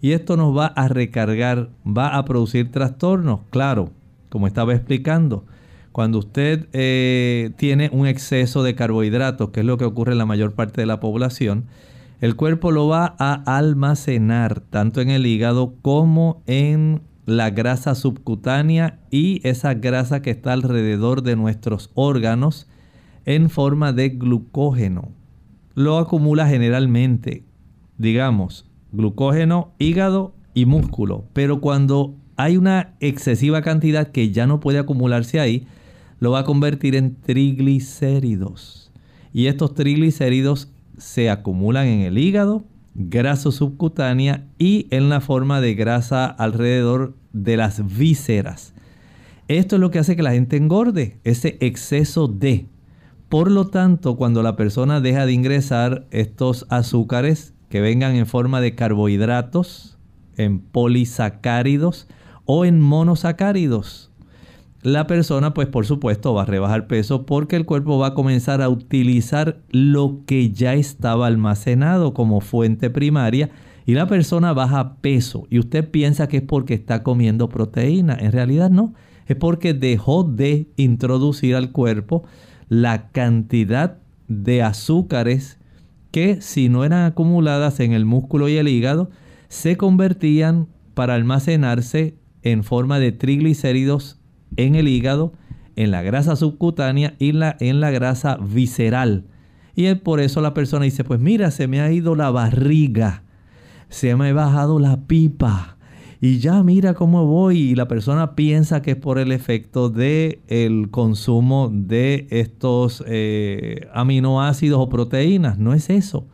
y esto nos va a recargar, va a producir trastornos, claro, como estaba explicando. Cuando usted eh, tiene un exceso de carbohidratos, que es lo que ocurre en la mayor parte de la población, el cuerpo lo va a almacenar tanto en el hígado como en la grasa subcutánea y esa grasa que está alrededor de nuestros órganos en forma de glucógeno. Lo acumula generalmente, digamos, glucógeno, hígado y músculo. Pero cuando hay una excesiva cantidad que ya no puede acumularse ahí, lo va a convertir en triglicéridos. Y estos triglicéridos se acumulan en el hígado, grasa subcutánea y en la forma de grasa alrededor de las vísceras. Esto es lo que hace que la gente engorde, ese exceso de. Por lo tanto, cuando la persona deja de ingresar estos azúcares que vengan en forma de carbohidratos, en polisacáridos o en monosacáridos. La persona, pues por supuesto, va a rebajar peso porque el cuerpo va a comenzar a utilizar lo que ya estaba almacenado como fuente primaria y la persona baja peso. Y usted piensa que es porque está comiendo proteína. En realidad no. Es porque dejó de introducir al cuerpo la cantidad de azúcares que si no eran acumuladas en el músculo y el hígado, se convertían para almacenarse en forma de triglicéridos en el hígado, en la grasa subcutánea y la, en la grasa visceral. Y por eso la persona dice, pues mira, se me ha ido la barriga, se me ha bajado la pipa, y ya mira cómo voy y la persona piensa que es por el efecto de el consumo de estos eh, aminoácidos o proteínas. No es eso.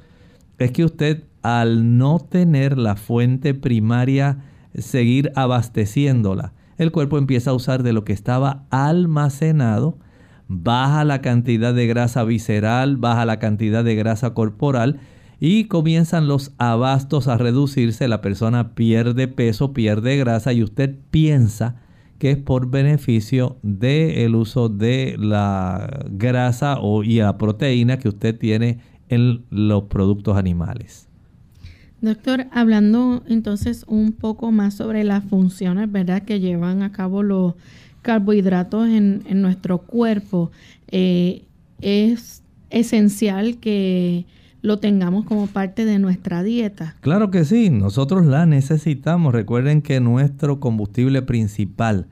Es que usted al no tener la fuente primaria, seguir abasteciéndola, el cuerpo empieza a usar de lo que estaba almacenado, baja la cantidad de grasa visceral, baja la cantidad de grasa corporal y comienzan los abastos a reducirse, la persona pierde peso, pierde grasa y usted piensa que es por beneficio del uso de la grasa o, y la proteína que usted tiene en los productos animales.
Doctor, hablando entonces un poco más sobre las funciones, ¿verdad?, que llevan a cabo los carbohidratos en, nuestro cuerpo, eh, es esencial que lo tengamos como parte de nuestra dieta.
Claro que sí, nosotros la necesitamos. Recuerden que nuestro combustible principal,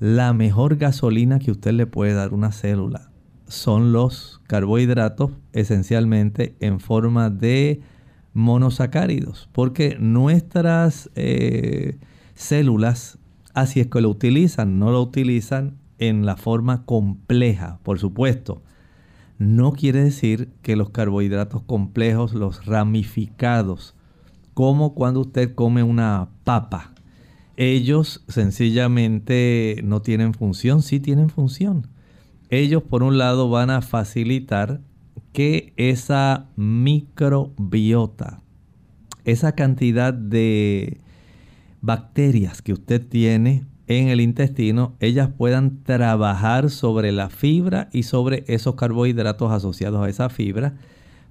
la mejor gasolina que usted le puede dar a una célula, son los carbohidratos esencialmente en forma de monosacáridos, porque nuestras eh, células así es que lo utilizan, no lo utilizan en la forma compleja, por supuesto no quiere decir que los carbohidratos complejos, los ramificados, como cuando usted come una papa, ellos sencillamente no tienen función, sí tienen función. Ellos por un lado van a facilitar que esa microbiota, esa cantidad de bacterias que usted tiene en el intestino, ellas puedan trabajar sobre la fibra y sobre esos carbohidratos asociados a esa fibra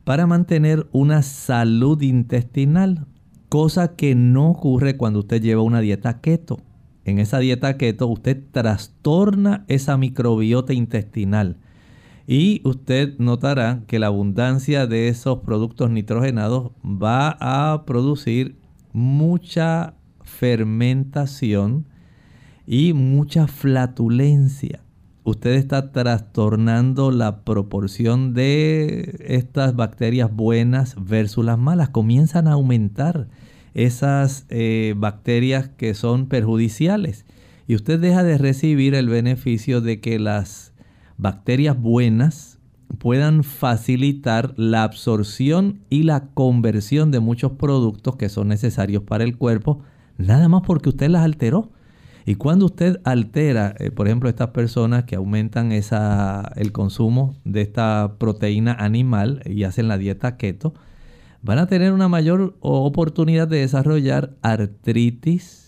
para mantener una salud intestinal, cosa que no ocurre cuando usted lleva una dieta keto. En esa dieta keto usted trastorna esa microbiota intestinal y usted notará que la abundancia de esos productos nitrogenados va a producir mucha fermentación, y mucha flatulencia. usted está trastornando la proporción de estas bacterias buenas versus las malas. Comienzan a aumentar esas eh, bacterias que son perjudiciales. Y usted deja de recibir el beneficio de que las bacterias buenas puedan facilitar la absorción y la conversión de muchos productos que son necesarios para el cuerpo, nada más porque usted las alteró. Y cuando usted altera, eh, por ejemplo, estas personas que aumentan esa, el consumo de esta proteína animal y hacen la dieta keto, van a tener una mayor oportunidad de desarrollar artritis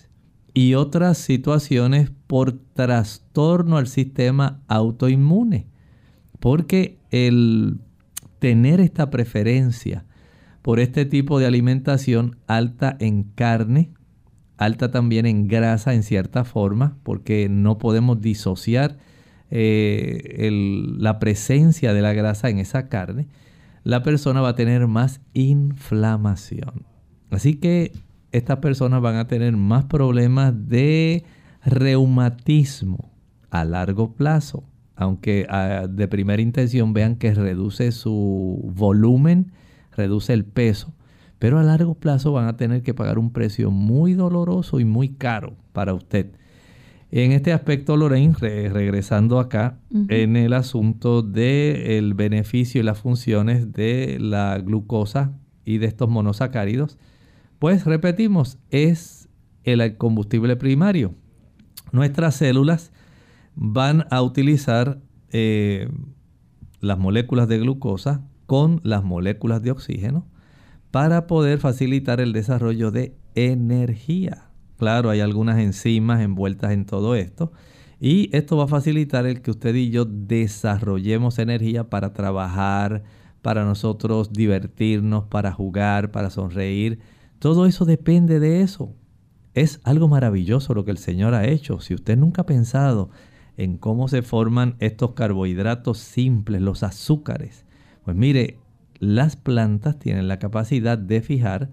y otras situaciones por trastorno al sistema autoinmune. Porque el tener esta preferencia por este tipo de alimentación alta en carne, alta también en grasa en cierta forma, porque no podemos disociar eh, la presencia de la grasa en esa carne, la persona va a tener más inflamación. Así que estas personas van a tener más problemas de reumatismo a largo plazo, aunque ah, de primera intención vean que reduce su volumen, reduce el peso, pero a largo plazo van a tener que pagar un precio muy doloroso y muy caro para usted. En este aspecto, Lorraine, regresando acá, en el asunto del beneficio y las funciones de la glucosa y de estos monosacáridos, pues repetimos, es el combustible primario. Nuestras células van a utilizar eh, las moléculas de glucosa con las moléculas de oxígeno para poder facilitar el desarrollo de energía. Claro, hay algunas enzimas envueltas en todo esto y esto va a facilitar el que usted y yo desarrollemos energía para trabajar, para nosotros divertirnos, para jugar, para sonreír. Todo eso depende de eso. Es algo maravilloso lo que el Señor ha hecho. Si usted nunca ha pensado en cómo se forman estos carbohidratos simples, los azúcares. Pues mire, las plantas tienen la capacidad de fijar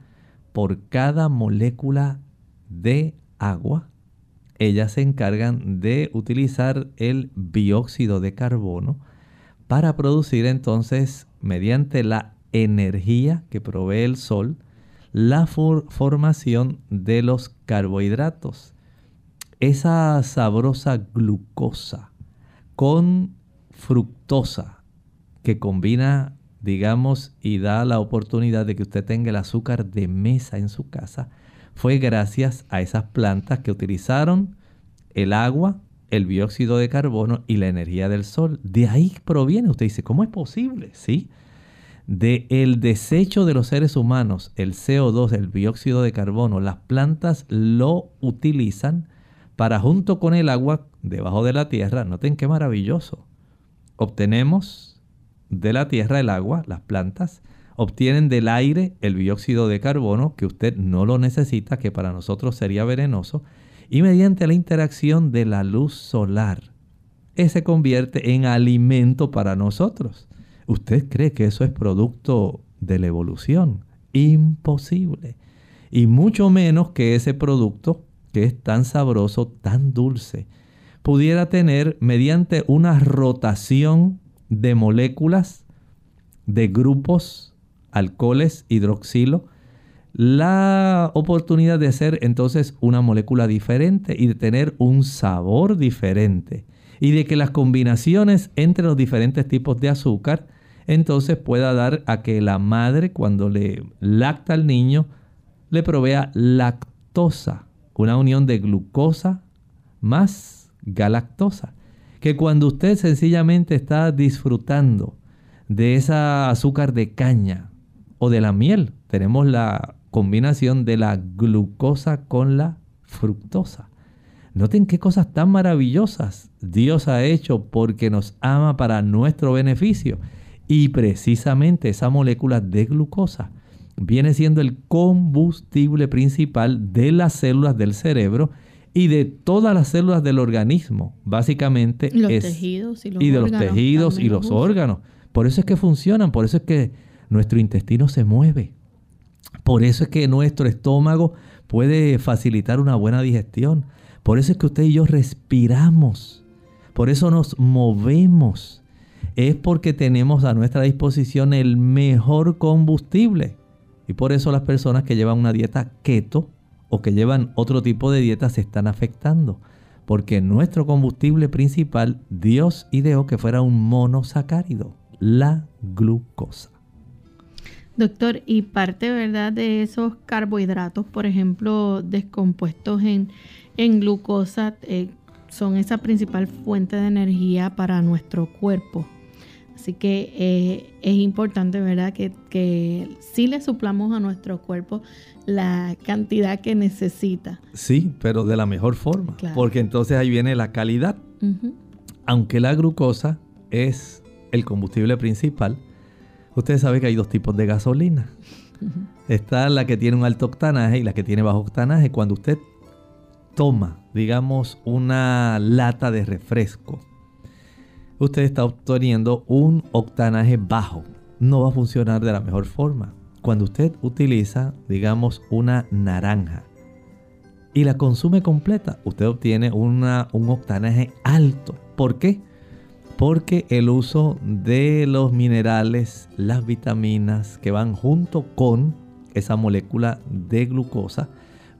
por cada molécula de agua, ellas se encargan de utilizar el dióxido de carbono para producir entonces, mediante la energía que provee el sol, la formación de los carbohidratos esa sabrosa glucosa con fructosa que combina, digamos, y da la oportunidad de que usted tenga el azúcar de mesa en su casa, fue gracias a esas plantas que utilizaron el agua, el dióxido de carbono y la energía del sol. De ahí proviene, usted dice, ¿cómo es posible? Sí. De el desecho de los seres humanos, el CO2, el dióxido de carbono, las plantas lo utilizan para junto con el agua debajo de la tierra, noten qué maravilloso, obtenemos de la tierra el agua, las plantas, obtienen del aire el dióxido de carbono, que usted no lo necesita, que para nosotros sería venenoso, y mediante la interacción de la luz solar, se convierte en alimento para nosotros. ¿Usted cree que eso es producto de la evolución? Imposible. Y mucho menos que ese producto que es tan sabroso, tan dulce, pudiera tener mediante una rotación de moléculas, de grupos, alcoholes, hidroxilo, la oportunidad de ser entonces una molécula diferente y de tener un sabor diferente. Y de que las combinaciones entre los diferentes tipos de azúcar entonces pueda dar a que la madre cuando le lacta al niño le provea lactosa una unión de glucosa más galactosa. Que cuando usted sencillamente está disfrutando de esa azúcar de caña o de la miel, tenemos la combinación de la glucosa con la fructosa. Noten qué cosas tan maravillosas Dios ha hecho porque nos ama para nuestro beneficio. Y precisamente esa molécula de glucosa viene siendo el combustible principal de las células del cerebro y de todas las células del organismo, básicamente.
Los tejidos y los
y de los tejidos y los órganos. Por eso es que funcionan, por eso es que nuestro intestino se mueve. Por eso es que nuestro estómago puede facilitar una buena digestión. Por eso es que usted y yo respiramos. Por eso nos movemos. Es porque tenemos a nuestra disposición el mejor combustible. Y por eso las personas que llevan una dieta keto o que llevan otro tipo de dieta se están afectando. Porque nuestro combustible principal, Dios ideó que fuera un monosacárido, la glucosa.
Doctor, y parte, ¿verdad?, de esos carbohidratos, por ejemplo, descompuestos en, en glucosa, eh, son esa principal fuente de energía para nuestro cuerpo. Así que eh, es importante, ¿verdad?, que, que sí le suplamos a nuestro cuerpo la cantidad que necesita.
Sí, pero de la mejor forma, porque entonces ahí viene la calidad. Aunque la glucosa es el combustible principal, Ustedes saben que hay dos tipos de gasolina. Está la que tiene un alto octanaje y la que tiene bajo octanaje. Cuando usted toma, digamos, una lata de refresco, usted está obteniendo un octanaje bajo. No va a funcionar de la mejor forma. Cuando usted utiliza, digamos, una naranja y la consume completa, usted obtiene una, un octanaje alto. ¿Por qué? Porque el uso de los minerales, las vitaminas que van junto con esa molécula de glucosa,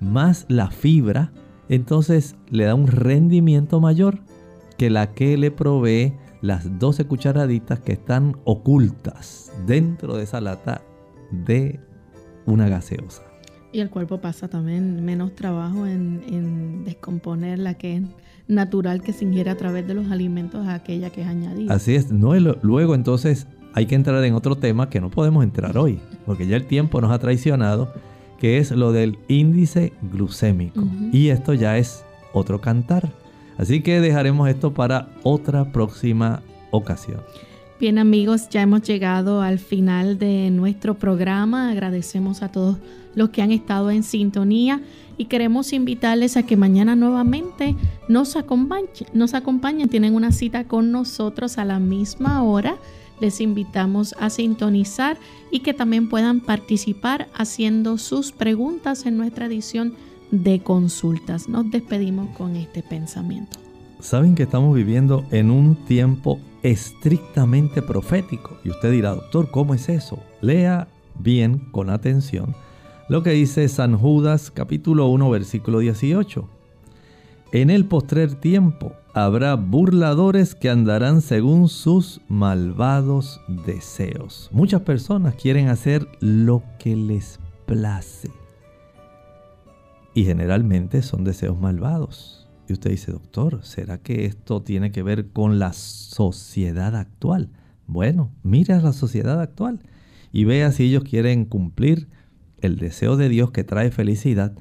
más la fibra, entonces le da un rendimiento mayor que la que le provee las 12 cucharaditas que están ocultas dentro de esa lata de una gaseosa.
Y el cuerpo pasa también menos trabajo en, en descomponer la que natural que se ingiere a través de los alimentos a aquella que es añadida.
Así es, no, luego entonces hay que entrar en otro tema que no podemos entrar hoy, porque ya el tiempo nos ha traicionado, que es lo del índice glucémico. Y esto ya es otro cantar. Así que dejaremos esto para otra próxima ocasión.
Bien amigos, ya hemos llegado al final de nuestro programa. Agradecemos a todos los que han estado en sintonía y queremos invitarles a que mañana nuevamente nos acompañen, nos acompañen. Tienen una cita con nosotros a la misma hora. Les invitamos a sintonizar y que también puedan participar haciendo sus preguntas en nuestra edición de consultas. Nos despedimos con este pensamiento.
Saben que estamos viviendo en un tiempo estrictamente profético. Y usted dirá, doctor, ¿cómo es eso? Lea bien, con atención, lo que dice San Judas capítulo 1 versículo 18. En el postrer tiempo habrá burladores que andarán según sus malvados deseos. Muchas personas quieren hacer lo que les place. Y generalmente son deseos malvados. Y usted dice, doctor, ¿será que esto tiene que ver con la sociedad actual? Bueno, mira la sociedad actual y vea si ellos quieren cumplir el deseo de Dios que trae felicidad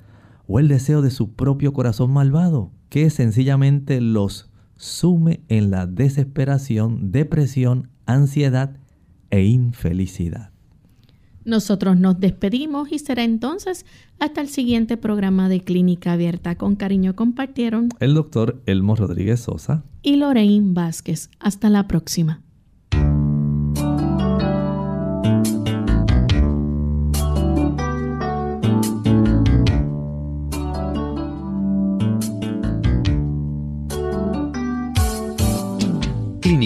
o el deseo de su propio corazón malvado, que sencillamente los sume en la desesperación, depresión, ansiedad e infelicidad.
Nosotros nos despedimos y será entonces hasta el siguiente programa de Clínica Abierta. Con cariño compartieron
el doctor Elmo Rodríguez Sosa
y Lorraine Vázquez. Hasta la próxima.